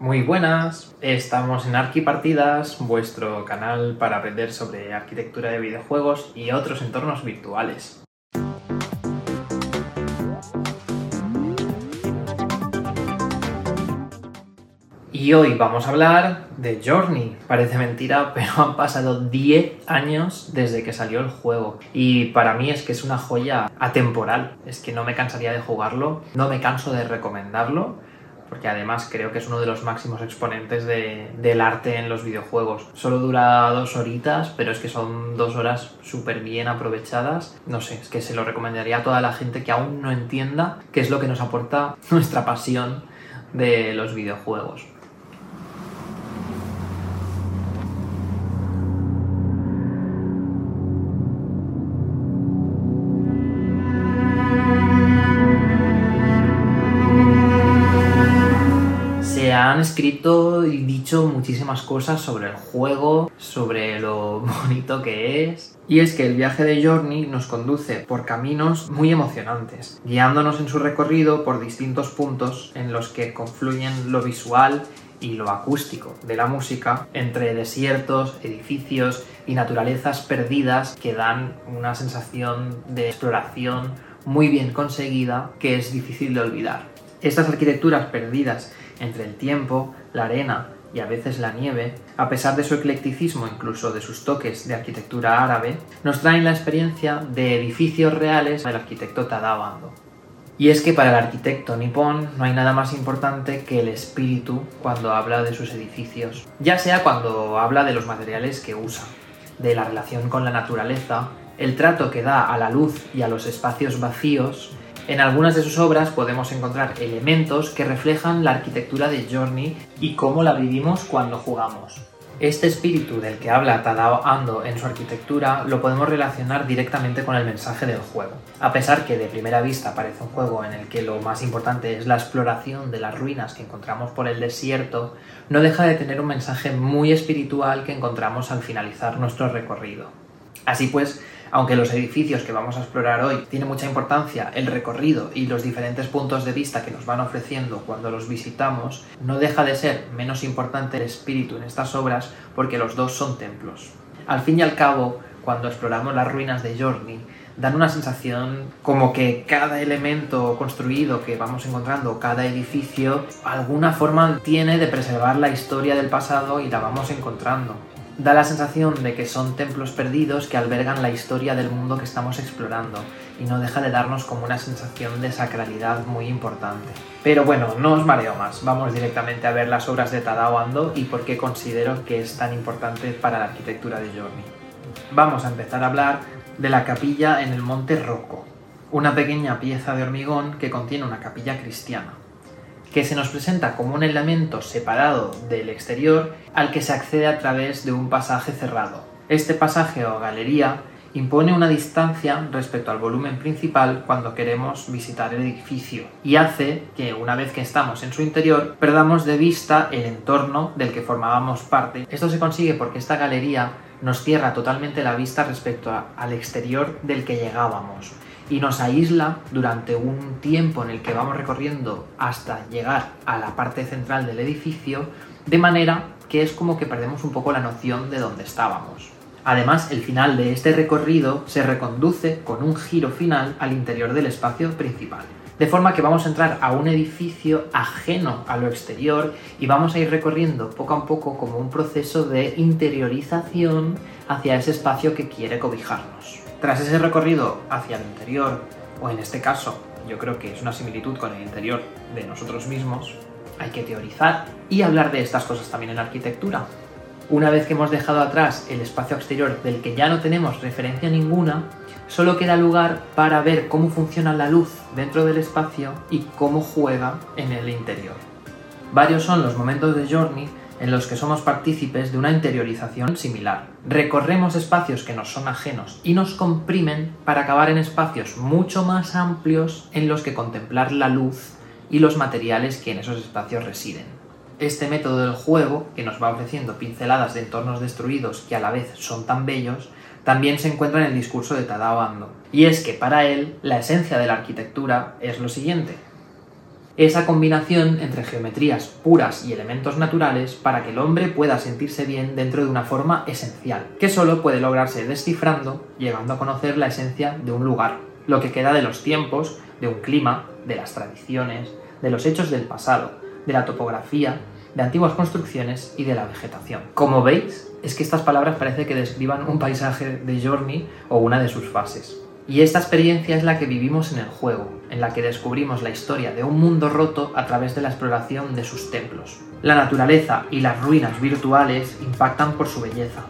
Muy buenas, estamos en Arquipartidas, vuestro canal para aprender sobre arquitectura de videojuegos y otros entornos virtuales. Y hoy vamos a hablar de Journey. Parece mentira, pero han pasado 10 años desde que salió el juego. Y para mí es que es una joya atemporal. Es que no me cansaría de jugarlo, no me canso de recomendarlo porque además creo que es uno de los máximos exponentes del arte en los videojuegos. Solo dura dos horitas, pero es que son dos horas súper bien aprovechadas. No sé, es que se lo recomendaría a toda la gente que aún no entienda qué es lo que nos aporta nuestra pasión de los videojuegos. Han escrito y dicho muchísimas cosas sobre el juego, sobre lo bonito que es. Y es que el viaje de Journey nos conduce por caminos muy emocionantes, guiándonos en su recorrido por distintos puntos en los que confluyen lo visual y lo acústico de la música entre desiertos, edificios y naturalezas perdidas que dan una sensación de exploración muy bien conseguida que es difícil de olvidar. Estas arquitecturas perdidas entre el tiempo, la arena y a veces la nieve, a pesar de su eclecticismo, incluso de sus toques de arquitectura árabe, nos traen la experiencia de edificios reales del arquitecto Tadao Ando. Y es que para el arquitecto nipón no hay nada más importante que el espíritu cuando habla de sus edificios, ya sea cuando habla de los materiales que usa, de la relación con la naturaleza, el trato que da a la luz y a los espacios vacíos, en algunas de sus obras podemos encontrar elementos que reflejan la arquitectura de Journey y cómo la vivimos cuando jugamos. Este espíritu del que habla Tadao Ando en su arquitectura lo podemos relacionar directamente con el mensaje del juego. A pesar que de primera vista parece un juego en el que lo más importante es la exploración de las ruinas que encontramos por el desierto, no deja de tener un mensaje muy espiritual que encontramos al finalizar nuestro recorrido. Así pues, aunque los edificios que vamos a explorar hoy tienen mucha importancia, el recorrido y los diferentes puntos de vista que nos van ofreciendo cuando los visitamos, no deja de ser menos importante el espíritu en estas obras porque los dos son templos. Al fin y al cabo, cuando exploramos las ruinas de Journey, dan una sensación como que cada elemento construido que vamos encontrando, cada edificio, alguna forma tiene de preservar la historia del pasado y la vamos encontrando da la sensación de que son templos perdidos que albergan la historia del mundo que estamos explorando y no deja de darnos como una sensación de sacralidad muy importante. Pero bueno, no os mareo más, vamos directamente a ver las obras de Tadao Ando y por qué considero que es tan importante para la arquitectura de Journey. Vamos a empezar a hablar de la capilla en el Monte Rocco, una pequeña pieza de hormigón que contiene una capilla cristiana que se nos presenta como un elemento separado del exterior al que se accede a través de un pasaje cerrado. Este pasaje o galería impone una distancia respecto al volumen principal cuando queremos visitar el edificio y hace que una vez que estamos en su interior perdamos de vista el entorno del que formábamos parte. Esto se consigue porque esta galería nos cierra totalmente la vista respecto al exterior del que llegábamos y nos aísla durante un tiempo en el que vamos recorriendo hasta llegar a la parte central del edificio, de manera que es como que perdemos un poco la noción de dónde estábamos. Además, el final de este recorrido se reconduce con un giro final al interior del espacio principal. De forma que vamos a entrar a un edificio ajeno a lo exterior y vamos a ir recorriendo poco a poco como un proceso de interiorización hacia ese espacio que quiere cobijarnos. Tras ese recorrido hacia el interior, o en este caso yo creo que es una similitud con el interior de nosotros mismos, hay que teorizar y hablar de estas cosas también en arquitectura. Una vez que hemos dejado atrás el espacio exterior del que ya no tenemos referencia ninguna, solo queda lugar para ver cómo funciona la luz dentro del espacio y cómo juega en el interior. Varios son los momentos de Journey en los que somos partícipes de una interiorización similar. Recorremos espacios que nos son ajenos y nos comprimen para acabar en espacios mucho más amplios en los que contemplar la luz y los materiales que en esos espacios residen. Este método del juego, que nos va ofreciendo pinceladas de entornos destruidos que a la vez son tan bellos, también se encuentra en el discurso de Tadao Ando. Y es que para él la esencia de la arquitectura es lo siguiente. Esa combinación entre geometrías puras y elementos naturales para que el hombre pueda sentirse bien dentro de una forma esencial, que solo puede lograrse descifrando, llegando a conocer la esencia de un lugar, lo que queda de los tiempos, de un clima, de las tradiciones, de los hechos del pasado, de la topografía, de antiguas construcciones y de la vegetación. Como veis, es que estas palabras parece que describan un paisaje de Journey o una de sus fases. Y esta experiencia es la que vivimos en el juego, en la que descubrimos la historia de un mundo roto a través de la exploración de sus templos. La naturaleza y las ruinas virtuales impactan por su belleza,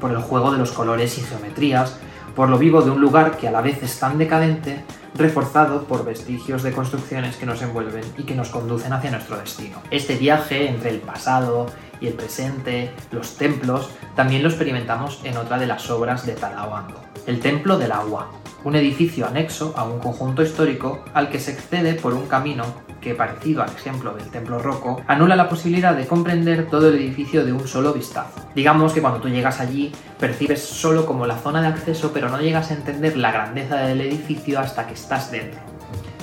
por el juego de los colores y geometrías, por lo vivo de un lugar que a la vez es tan decadente, reforzado por vestigios de construcciones que nos envuelven y que nos conducen hacia nuestro destino. Este viaje entre el pasado y el presente, los templos, también lo experimentamos en otra de las obras de Ando, el Templo del Agua, un edificio anexo a un conjunto histórico al que se accede por un camino que, parecido al ejemplo del templo Rocco, anula la posibilidad de comprender todo el edificio de un solo vistazo. Digamos que cuando tú llegas allí, percibes solo como la zona de acceso, pero no llegas a entender la grandeza del edificio hasta que estás dentro.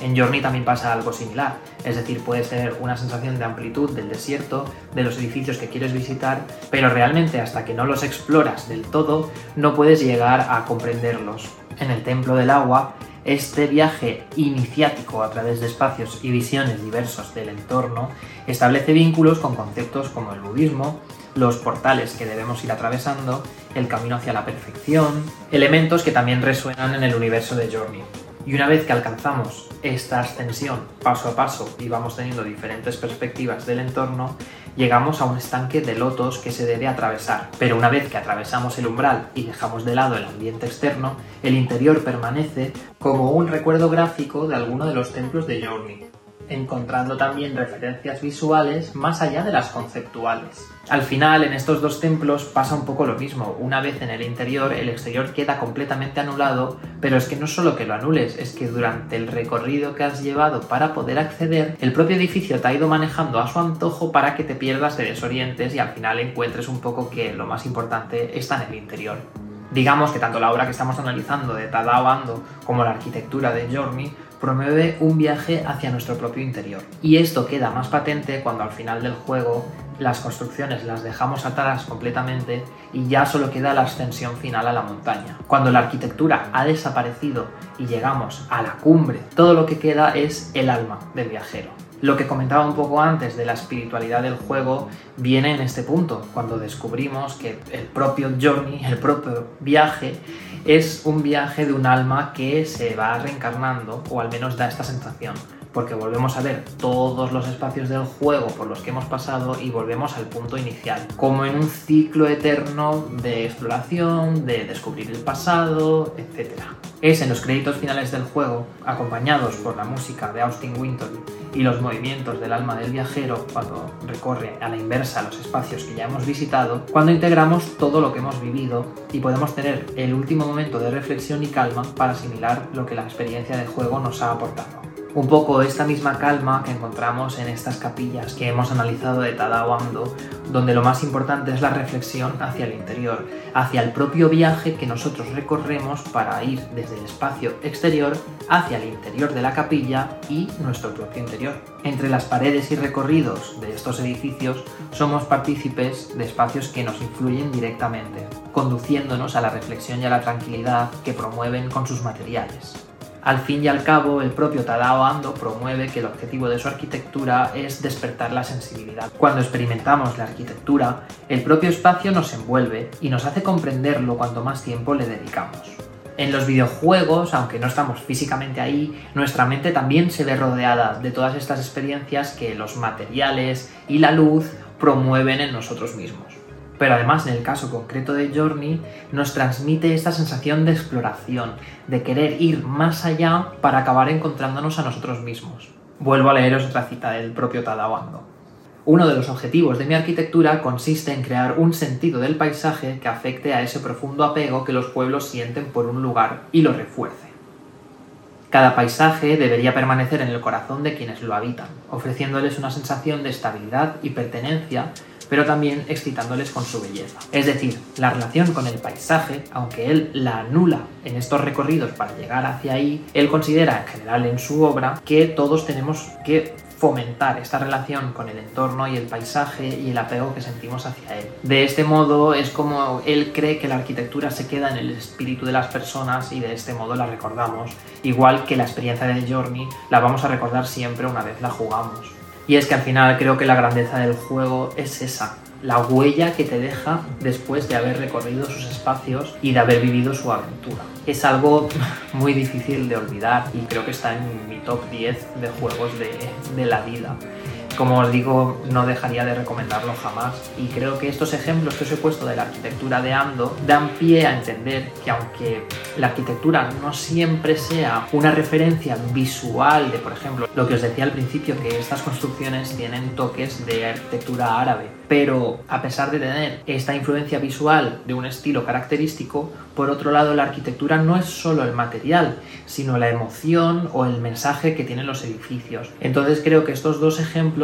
En Journey también pasa algo similar, es decir, puede ser una sensación de amplitud del desierto, de los edificios que quieres visitar, pero realmente hasta que no los exploras del todo, no puedes llegar a comprenderlos. En el Templo del Agua, este viaje iniciático a través de espacios y visiones diversos del entorno establece vínculos con conceptos como el budismo, los portales que debemos ir atravesando, el camino hacia la perfección, elementos que también resuenan en el universo de Journey. Y una vez que alcanzamos esta ascensión paso a paso y vamos teniendo diferentes perspectivas del entorno, llegamos a un estanque de lotos que se debe atravesar. Pero una vez que atravesamos el umbral y dejamos de lado el ambiente externo, el interior permanece como un recuerdo gráfico de alguno de los templos de Journey encontrando también referencias visuales más allá de las conceptuales. Al final, en estos dos templos pasa un poco lo mismo. Una vez en el interior, el exterior queda completamente anulado, pero es que no solo que lo anules, es que durante el recorrido que has llevado para poder acceder, el propio edificio te ha ido manejando a su antojo para que te pierdas, te desorientes y al final encuentres un poco que lo más importante está en el interior. Digamos que tanto la obra que estamos analizando de Tadao Ando como la arquitectura de Journey promueve un viaje hacia nuestro propio interior. Y esto queda más patente cuando al final del juego las construcciones las dejamos atadas completamente y ya solo queda la ascensión final a la montaña. Cuando la arquitectura ha desaparecido y llegamos a la cumbre, todo lo que queda es el alma del viajero. Lo que comentaba un poco antes de la espiritualidad del juego viene en este punto, cuando descubrimos que el propio journey, el propio viaje, es un viaje de un alma que se va reencarnando, o al menos da esta sensación, porque volvemos a ver todos los espacios del juego por los que hemos pasado y volvemos al punto inicial, como en un ciclo eterno de exploración, de descubrir el pasado, etc. Es en los créditos finales del juego, acompañados por la música de Austin Winton y los movimientos del alma del viajero cuando recorre a la inversa los espacios que ya hemos visitado, cuando integramos todo lo que hemos vivido y podemos tener el último momento de reflexión y calma para asimilar lo que la experiencia de juego nos ha aportado un poco esta misma calma que encontramos en estas capillas que hemos analizado de Tadao Ando, donde lo más importante es la reflexión hacia el interior, hacia el propio viaje que nosotros recorremos para ir desde el espacio exterior hacia el interior de la capilla y nuestro propio interior. Entre las paredes y recorridos de estos edificios somos partícipes de espacios que nos influyen directamente, conduciéndonos a la reflexión y a la tranquilidad que promueven con sus materiales. Al fin y al cabo, el propio Tadao Ando promueve que el objetivo de su arquitectura es despertar la sensibilidad. Cuando experimentamos la arquitectura, el propio espacio nos envuelve y nos hace comprenderlo cuanto más tiempo le dedicamos. En los videojuegos, aunque no estamos físicamente ahí, nuestra mente también se ve rodeada de todas estas experiencias que los materiales y la luz promueven en nosotros mismos pero además en el caso concreto de Journey nos transmite esta sensación de exploración, de querer ir más allá para acabar encontrándonos a nosotros mismos. Vuelvo a leeros otra cita del propio Tadao Ando. Uno de los objetivos de mi arquitectura consiste en crear un sentido del paisaje que afecte a ese profundo apego que los pueblos sienten por un lugar y lo refuerce. Cada paisaje debería permanecer en el corazón de quienes lo habitan, ofreciéndoles una sensación de estabilidad y pertenencia pero también excitándoles con su belleza. Es decir, la relación con el paisaje, aunque él la anula en estos recorridos para llegar hacia ahí, él considera en general en su obra que todos tenemos que fomentar esta relación con el entorno y el paisaje y el apego que sentimos hacia él. De este modo es como él cree que la arquitectura se queda en el espíritu de las personas y de este modo la recordamos, igual que la experiencia de Journey la vamos a recordar siempre una vez la jugamos. Y es que al final creo que la grandeza del juego es esa, la huella que te deja después de haber recorrido sus espacios y de haber vivido su aventura. Es algo muy difícil de olvidar y creo que está en mi top 10 de juegos de, de la vida como os digo, no dejaría de recomendarlo jamás. Y creo que estos ejemplos que os he puesto de la arquitectura de Ando dan pie a entender que aunque la arquitectura no siempre sea una referencia visual de, por ejemplo, lo que os decía al principio, que estas construcciones tienen toques de arquitectura árabe, pero a pesar de tener esta influencia visual de un estilo característico, por otro lado la arquitectura no es solo el material, sino la emoción o el mensaje que tienen los edificios. Entonces creo que estos dos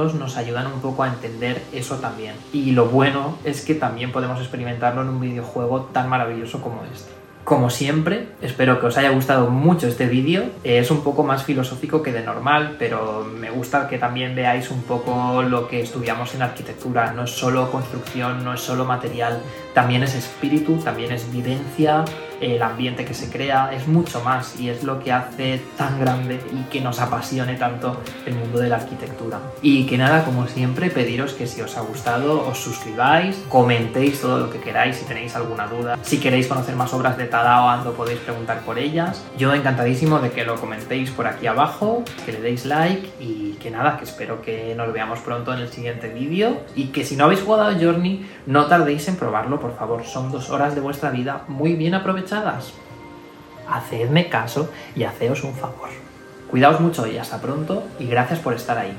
nos ayudan un poco a entender eso también. Y lo bueno es que también podemos experimentarlo en un videojuego tan maravilloso como este. Como siempre, espero que os haya gustado mucho este vídeo. Es un poco más filosófico que de normal, pero me gusta que también veáis un poco lo que estudiamos en arquitectura. No es solo construcción, no es solo material, también es espíritu, también es vivencia, el ambiente que se crea, es mucho más y es lo que hace tan grande y que nos apasione tanto el mundo de la arquitectura. Y que nada, como siempre, pediros que si os ha gustado os suscribáis, comentéis todo lo que queráis si tenéis alguna duda. Si queréis conocer más obras de Tadao Ando podéis preguntar por ellas. Yo encantadísimo de que lo comentéis por aquí abajo, que le deis like y que nada, que espero que nos veamos pronto en el siguiente vídeo y que si no habéis jugado Journey no tardéis en probarlo, por favor, son dos horas de vuestra vida muy bien aprovechadas. Hacedme caso y haceos un favor. Cuidaos mucho y hasta pronto y gracias por estar ahí.